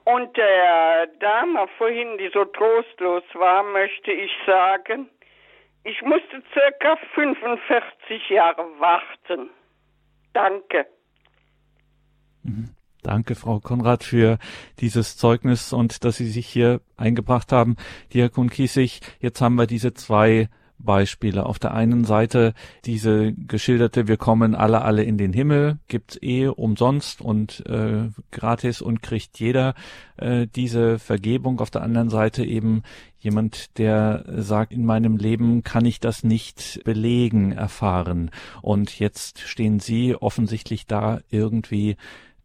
Und der Dame vorhin, die so trostlos war, möchte ich sagen, ich musste circa 45 Jahre warten. Danke. Mhm. Danke, Frau Konrad, für dieses Zeugnis und dass Sie sich hier eingebracht haben. Diakon Kiesig, jetzt haben wir diese zwei Beispiele. Auf der einen Seite diese geschilderte, wir kommen alle, alle in den Himmel, gibt's eh umsonst und äh, gratis und kriegt jeder äh, diese Vergebung. Auf der anderen Seite eben jemand, der sagt, in meinem Leben kann ich das nicht belegen, erfahren. Und jetzt stehen Sie offensichtlich da irgendwie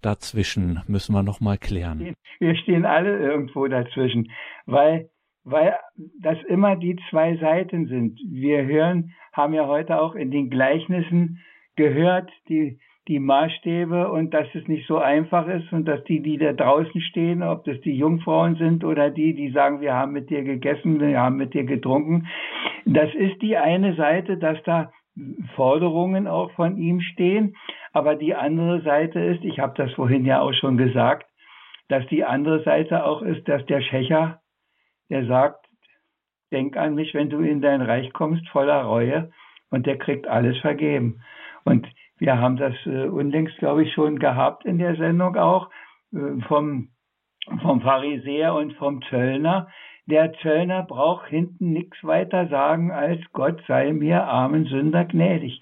dazwischen. Müssen wir nochmal klären. Wir stehen alle irgendwo dazwischen, weil weil das immer die zwei Seiten sind. Wir hören, haben ja heute auch in den Gleichnissen gehört, die, die Maßstäbe und dass es nicht so einfach ist und dass die, die da draußen stehen, ob das die Jungfrauen sind oder die, die sagen, wir haben mit dir gegessen, wir haben mit dir getrunken, das ist die eine Seite, dass da Forderungen auch von ihm stehen, aber die andere Seite ist, ich habe das vorhin ja auch schon gesagt, dass die andere Seite auch ist, dass der Schächer der sagt, denk an mich, wenn du in dein Reich kommst, voller Reue, und der kriegt alles vergeben. Und wir haben das äh, unlängst, glaube ich, schon gehabt in der Sendung auch, äh, vom, vom Pharisäer und vom Zöllner. Der Zöllner braucht hinten nichts weiter sagen als Gott sei mir armen Sünder gnädig.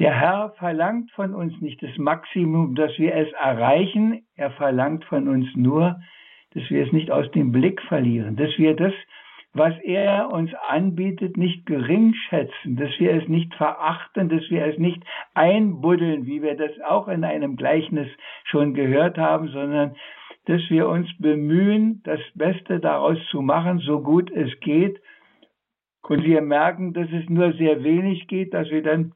Der Herr verlangt von uns nicht das Maximum, dass wir es erreichen. Er verlangt von uns nur, dass wir es nicht aus dem Blick verlieren, dass wir das, was er uns anbietet, nicht gering schätzen, dass wir es nicht verachten, dass wir es nicht einbuddeln, wie wir das auch in einem Gleichnis schon gehört haben, sondern dass wir uns bemühen, das Beste daraus zu machen, so gut es geht. Und wir merken, dass es nur sehr wenig geht, dass wir dann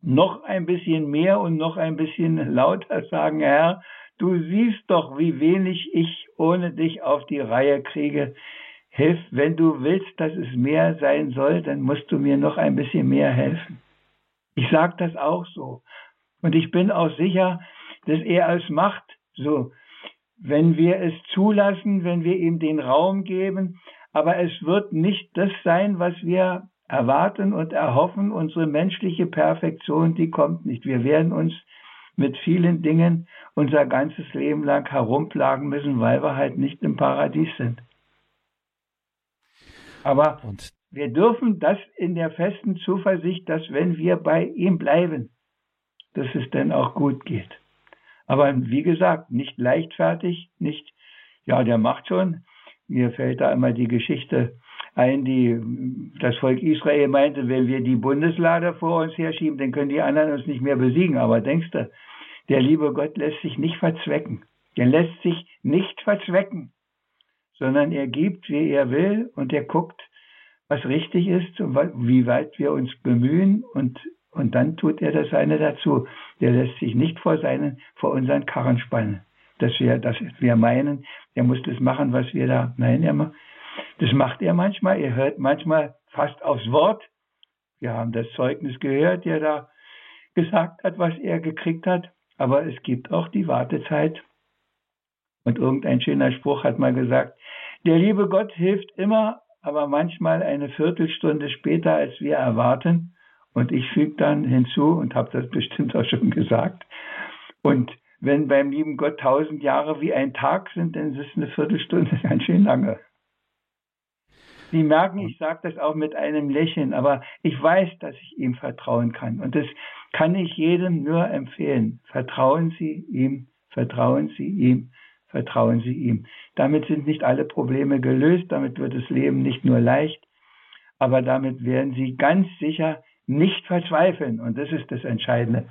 noch ein bisschen mehr und noch ein bisschen lauter sagen, Herr, Du siehst doch, wie wenig ich ohne dich auf die Reihe kriege. Hilf, wenn du willst, dass es mehr sein soll, dann musst du mir noch ein bisschen mehr helfen. Ich sage das auch so. Und ich bin auch sicher, dass er es macht, so, wenn wir es zulassen, wenn wir ihm den Raum geben. Aber es wird nicht das sein, was wir erwarten und erhoffen. Unsere menschliche Perfektion, die kommt nicht. Wir werden uns mit vielen Dingen unser ganzes Leben lang herumplagen müssen, weil wir halt nicht im Paradies sind. Aber Und wir dürfen das in der festen Zuversicht, dass wenn wir bei ihm bleiben, dass es dann auch gut geht. Aber wie gesagt, nicht leichtfertig, nicht, ja, der macht schon. Mir fällt da immer die Geschichte ein, die das Volk Israel meinte, wenn wir die Bundeslade vor uns herschieben, dann können die anderen uns nicht mehr besiegen. Aber denkst du, Der liebe Gott lässt sich nicht verzwecken. Er lässt sich nicht verzwecken, sondern er gibt, wie er will und er guckt, was richtig ist und wie weit wir uns bemühen und, und dann tut er das eine dazu. Der lässt sich nicht vor seinen, vor unseren Karren spannen. Dass wir, dass wir meinen, er muss das machen, was wir da, nein, er, das macht er manchmal. Er hört manchmal fast aufs Wort. Wir haben das Zeugnis gehört, der da gesagt hat, was er gekriegt hat. Aber es gibt auch die Wartezeit. Und irgendein schöner Spruch hat mal gesagt, der liebe Gott hilft immer, aber manchmal eine Viertelstunde später, als wir erwarten. Und ich füge dann hinzu und habe das bestimmt auch schon gesagt. Und wenn beim lieben Gott tausend Jahre wie ein Tag sind, dann ist eine Viertelstunde ganz schön lange. Sie merken, ich sage das auch mit einem Lächeln, aber ich weiß, dass ich ihm vertrauen kann. Und das kann ich jedem nur empfehlen. Vertrauen Sie ihm, vertrauen Sie ihm, vertrauen Sie ihm. Damit sind nicht alle Probleme gelöst, damit wird das Leben nicht nur leicht, aber damit werden Sie ganz sicher nicht verzweifeln. Und das ist das Entscheidende.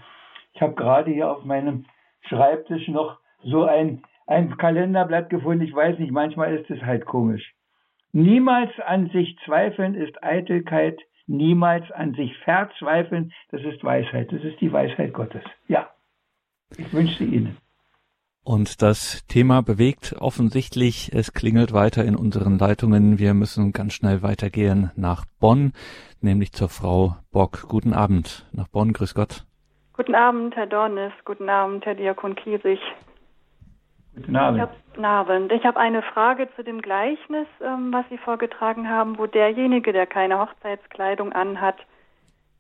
Ich habe gerade hier auf meinem Schreibtisch noch so ein, ein Kalenderblatt gefunden. Ich weiß nicht, manchmal ist es halt komisch. Niemals an sich zweifeln ist Eitelkeit, niemals an sich verzweifeln, das ist Weisheit, das ist die Weisheit Gottes. Ja, ich wünsche Ihnen. Und das Thema bewegt offensichtlich, es klingelt weiter in unseren Leitungen. Wir müssen ganz schnell weitergehen nach Bonn, nämlich zur Frau Bock. Guten Abend nach Bonn, grüß Gott. Guten Abend, Herr Dornis, guten Abend, Herr Diakon Kiesig. Guten Abend. Ich hab, guten Abend. Ich habe eine Frage zu dem Gleichnis, ähm, was Sie vorgetragen haben, wo derjenige, der keine Hochzeitskleidung anhat,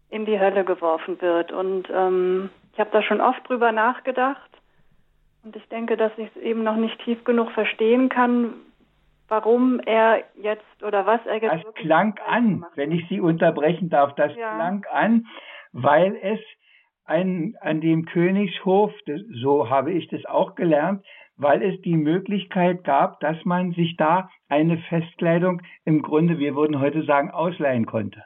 in die Hölle geworfen wird. Und ähm, ich habe da schon oft drüber nachgedacht. Und ich denke, dass ich es eben noch nicht tief genug verstehen kann, warum er jetzt oder was er jetzt. Das klang an, wenn ich Sie unterbrechen darf. Das ja. klang an, weil es ein, an dem Königshof, das, so habe ich das auch gelernt, weil es die Möglichkeit gab, dass man sich da eine Festkleidung im Grunde, wir würden heute sagen, ausleihen konnte.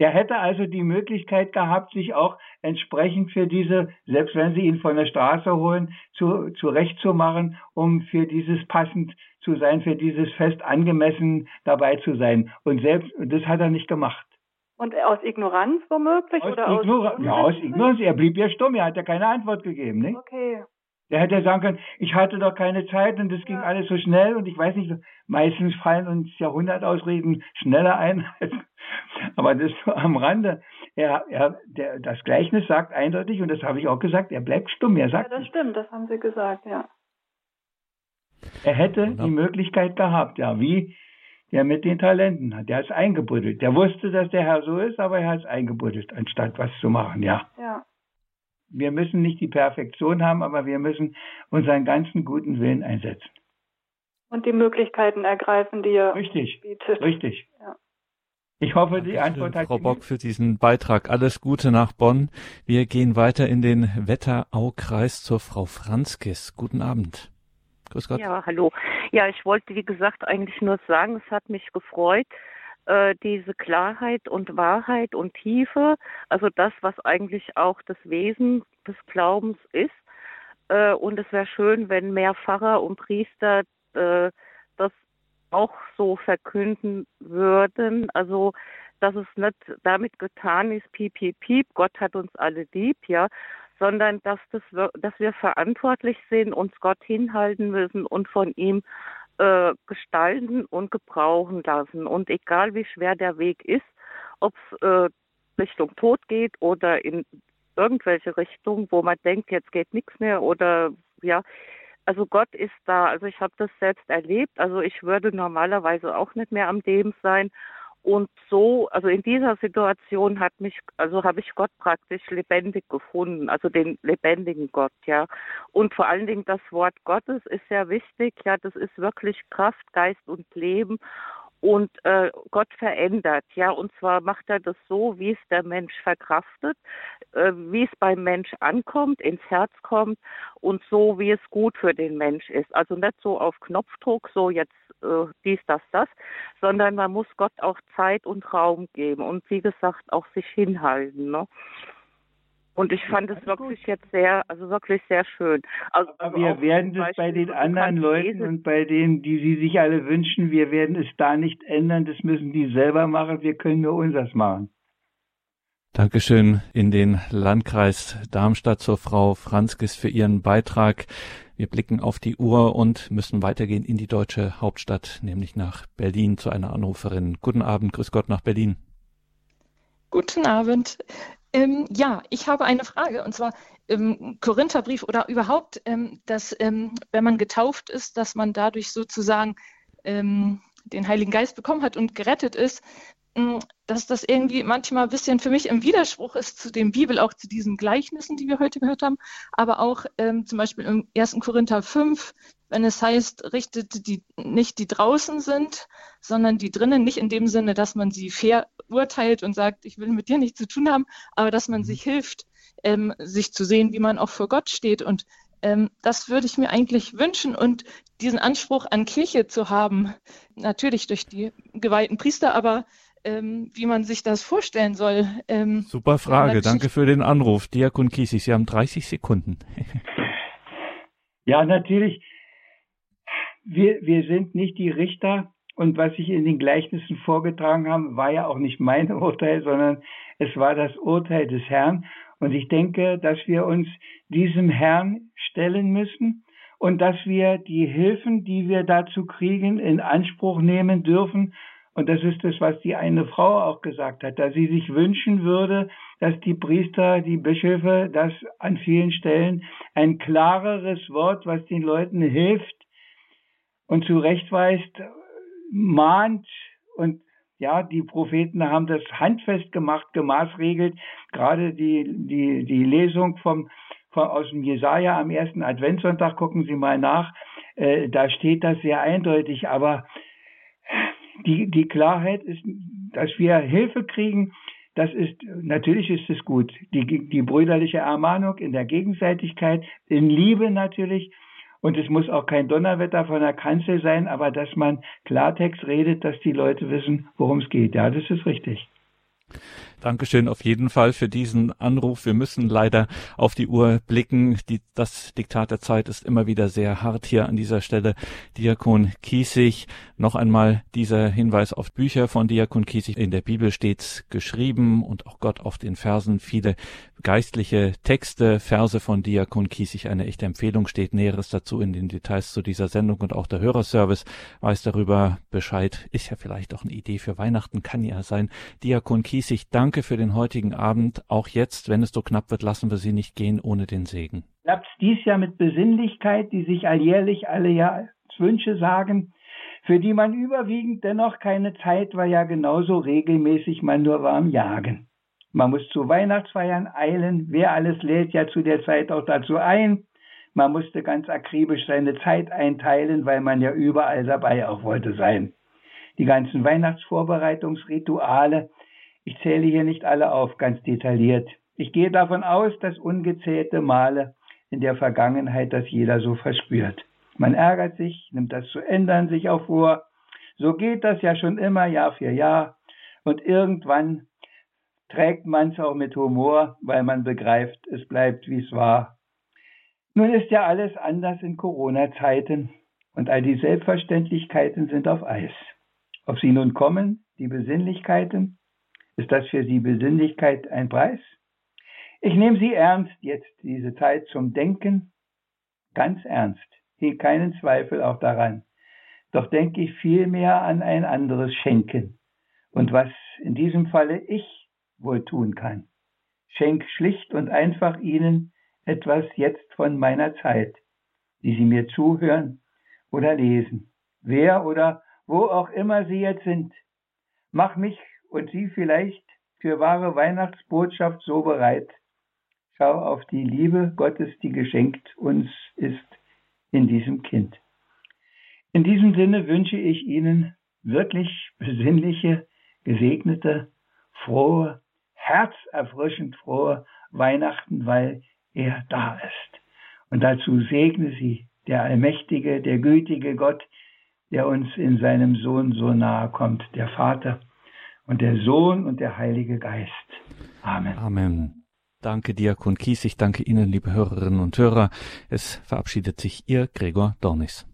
Er hätte also die Möglichkeit gehabt, sich auch entsprechend für diese, selbst wenn sie ihn von der Straße holen, zu, zurechtzumachen, um für dieses passend zu sein, für dieses Fest angemessen dabei zu sein. Und selbst, das hat er nicht gemacht. Und aus Ignoranz womöglich? Aus oder Ignora aus ja, aus Ignoranz. Er blieb ja stumm, er hat ja keine Antwort gegeben. Nicht? Okay. Er hätte ja sagen können, ich hatte doch keine Zeit und das ging ja. alles so schnell und ich weiß nicht, meistens fallen uns Jahrhundertausreden schneller ein. Aber das nur am Rande. Er, er, der, das Gleichnis sagt eindeutig, und das habe ich auch gesagt, er bleibt stumm. Er sagt ja, das stimmt, das haben Sie gesagt, ja. Er hätte die Möglichkeit gehabt, ja, wie der mit den Talenten hat. Der hat es eingebuddelt. Der wusste, dass der Herr so ist, aber er hat es eingebuddelt, anstatt was zu machen, ja. Ja. Wir müssen nicht die Perfektion haben, aber wir müssen unseren ganzen guten Willen einsetzen. Und die Möglichkeiten ergreifen, die er richtig, bietet. Richtig. Ja. Ich hoffe, Danke die Antwort hat Frau Bock für diesen Beitrag. Alles Gute nach Bonn. Wir gehen weiter in den Wetteraukreis zur Frau Franzkis. Guten Abend. Grüß Gott. Ja, hallo. Ja, ich wollte, wie gesagt, eigentlich nur sagen, es hat mich gefreut, äh, diese Klarheit und Wahrheit und Tiefe, also das, was eigentlich auch das Wesen des Glaubens ist. Äh, und es wäre schön, wenn mehr Pfarrer und Priester äh, das auch so verkünden würden. Also dass es nicht damit getan ist, piep, piep, piep, Gott hat uns alle lieb, ja, sondern dass, das, dass wir verantwortlich sind, uns Gott hinhalten müssen und von ihm äh, gestalten und gebrauchen lassen. Und egal wie schwer der Weg ist, ob es äh, Richtung Tod geht oder in irgendwelche Richtungen, wo man denkt, jetzt geht nichts mehr oder ja, also Gott ist da. Also ich habe das selbst erlebt. Also ich würde normalerweise auch nicht mehr am Leben sein. Und so, also in dieser Situation hat mich, also habe ich Gott praktisch lebendig gefunden, also den lebendigen Gott, ja. Und vor allen Dingen das Wort Gottes ist sehr wichtig, ja, das ist wirklich Kraft, Geist und Leben und äh, Gott verändert, ja, und zwar macht er das so, wie es der Mensch verkraftet, äh, wie es beim Mensch ankommt, ins Herz kommt und so, wie es gut für den Mensch ist. Also nicht so auf Knopfdruck, so jetzt äh, dies, das, das, sondern man muss Gott auch Zeit und Raum geben und wie gesagt auch sich hinhalten. Ne? Und ich fand es wirklich jetzt sehr, also wirklich sehr schön. Also, Aber wir werden es bei den anderen Leuten und bei denen, die Sie sich alle wünschen, wir werden es da nicht ändern. Das müssen die selber machen. Wir können nur unseres machen. Dankeschön in den Landkreis Darmstadt zur Frau Franzkes für ihren Beitrag. Wir blicken auf die Uhr und müssen weitergehen in die deutsche Hauptstadt, nämlich nach Berlin zu einer Anruferin. Guten Abend, grüß Gott nach Berlin. Guten Abend. Ähm, ja, ich habe eine Frage und zwar im Korintherbrief oder überhaupt, ähm, dass ähm, wenn man getauft ist, dass man dadurch sozusagen ähm, den Heiligen Geist bekommen hat und gerettet ist, ähm, dass das irgendwie manchmal ein bisschen für mich im Widerspruch ist zu dem Bibel, auch zu diesen Gleichnissen, die wir heute gehört haben, aber auch ähm, zum Beispiel im 1. Korinther 5, wenn es heißt, richtet die nicht die draußen sind, sondern die drinnen, nicht in dem Sinne, dass man sie fair urteilt und sagt, ich will mit dir nichts zu tun haben, aber dass man mhm. sich hilft, ähm, sich zu sehen, wie man auch vor Gott steht. Und ähm, das würde ich mir eigentlich wünschen und diesen Anspruch an Kirche zu haben, natürlich durch die geweihten Priester, aber ähm, wie man sich das vorstellen soll. Ähm, Super Frage, danke für den Anruf. Diakon Kiesig, Sie haben 30 Sekunden. ja, natürlich. Wir, wir sind nicht die Richter und was ich in den Gleichnissen vorgetragen habe, war ja auch nicht mein Urteil, sondern es war das Urteil des Herrn. Und ich denke, dass wir uns diesem Herrn stellen müssen und dass wir die Hilfen, die wir dazu kriegen, in Anspruch nehmen dürfen und das ist das, was die eine Frau auch gesagt hat, dass sie sich wünschen würde, dass die Priester, die Bischöfe, das an vielen Stellen ein klareres Wort, was den Leuten hilft und zurechtweist, mahnt und ja, die Propheten haben das handfest gemacht, gemaßregelt. Gerade die, die, die Lesung vom, vom, aus dem Jesaja am ersten Adventssonntag, gucken Sie mal nach, äh, da steht das sehr eindeutig. Aber die, die Klarheit ist, dass wir Hilfe kriegen, das ist, natürlich ist es gut. Die, die brüderliche Ermahnung in der Gegenseitigkeit, in Liebe natürlich. Und es muss auch kein Donnerwetter von der Kanzel sein, aber dass man Klartext redet, dass die Leute wissen, worum es geht. Ja, das ist richtig. Dankeschön auf jeden Fall für diesen Anruf. Wir müssen leider auf die Uhr blicken. Die, das Diktat der Zeit ist immer wieder sehr hart hier an dieser Stelle. Diakon Kiesig, noch einmal dieser Hinweis auf Bücher von Diakon Kiesig. In der Bibel steht geschrieben und auch Gott auf den Versen viele geistliche Texte, Verse von Diakon Kiesig. Eine echte Empfehlung steht Näheres dazu in den Details zu dieser Sendung und auch der Hörerservice weiß darüber Bescheid. Ist ja vielleicht auch eine Idee für Weihnachten, kann ja sein. Diakon Kiesig, danke Danke für den heutigen Abend. Auch jetzt, wenn es so knapp wird, lassen wir Sie nicht gehen ohne den Segen. Klappt dies Jahr mit Besinnlichkeit, die sich alljährlich alle Jahreswünsche sagen, für die man überwiegend dennoch keine Zeit, weil ja genauso regelmäßig man nur warm jagen. Man muss zu Weihnachtsfeiern eilen, wer alles lädt ja zu der Zeit auch dazu ein. Man musste ganz akribisch seine Zeit einteilen, weil man ja überall dabei auch wollte sein. Die ganzen Weihnachtsvorbereitungsrituale, ich zähle hier nicht alle auf, ganz detailliert. Ich gehe davon aus, dass ungezählte Male in der Vergangenheit das jeder so verspürt. Man ärgert sich, nimmt das zu ändern, sich auch vor. So geht das ja schon immer Jahr für Jahr. Und irgendwann trägt man es auch mit Humor, weil man begreift, es bleibt, wie es war. Nun ist ja alles anders in Corona-Zeiten und all die Selbstverständlichkeiten sind auf Eis. Ob sie nun kommen, die Besinnlichkeiten, ist das für Sie Besinnlichkeit ein Preis? Ich nehme Sie ernst jetzt diese Zeit zum Denken, ganz ernst, hege keinen Zweifel auch daran. Doch denke ich vielmehr an ein anderes Schenken und was in diesem Falle ich wohl tun kann. Schenk schlicht und einfach Ihnen etwas jetzt von meiner Zeit, die Sie mir zuhören oder lesen, wer oder wo auch immer Sie jetzt sind. Mach mich und Sie vielleicht für wahre Weihnachtsbotschaft so bereit. Schau auf die Liebe Gottes, die geschenkt uns ist in diesem Kind. In diesem Sinne wünsche ich Ihnen wirklich besinnliche, gesegnete, frohe, herzerfrischend frohe Weihnachten, weil er da ist. Und dazu segne Sie der allmächtige, der gütige Gott, der uns in seinem Sohn so nahe kommt, der Vater und der Sohn und der Heilige Geist. Amen. Amen. Danke, Diakon Kies. Ich danke Ihnen, liebe Hörerinnen und Hörer. Es verabschiedet sich Ihr Gregor Dornis.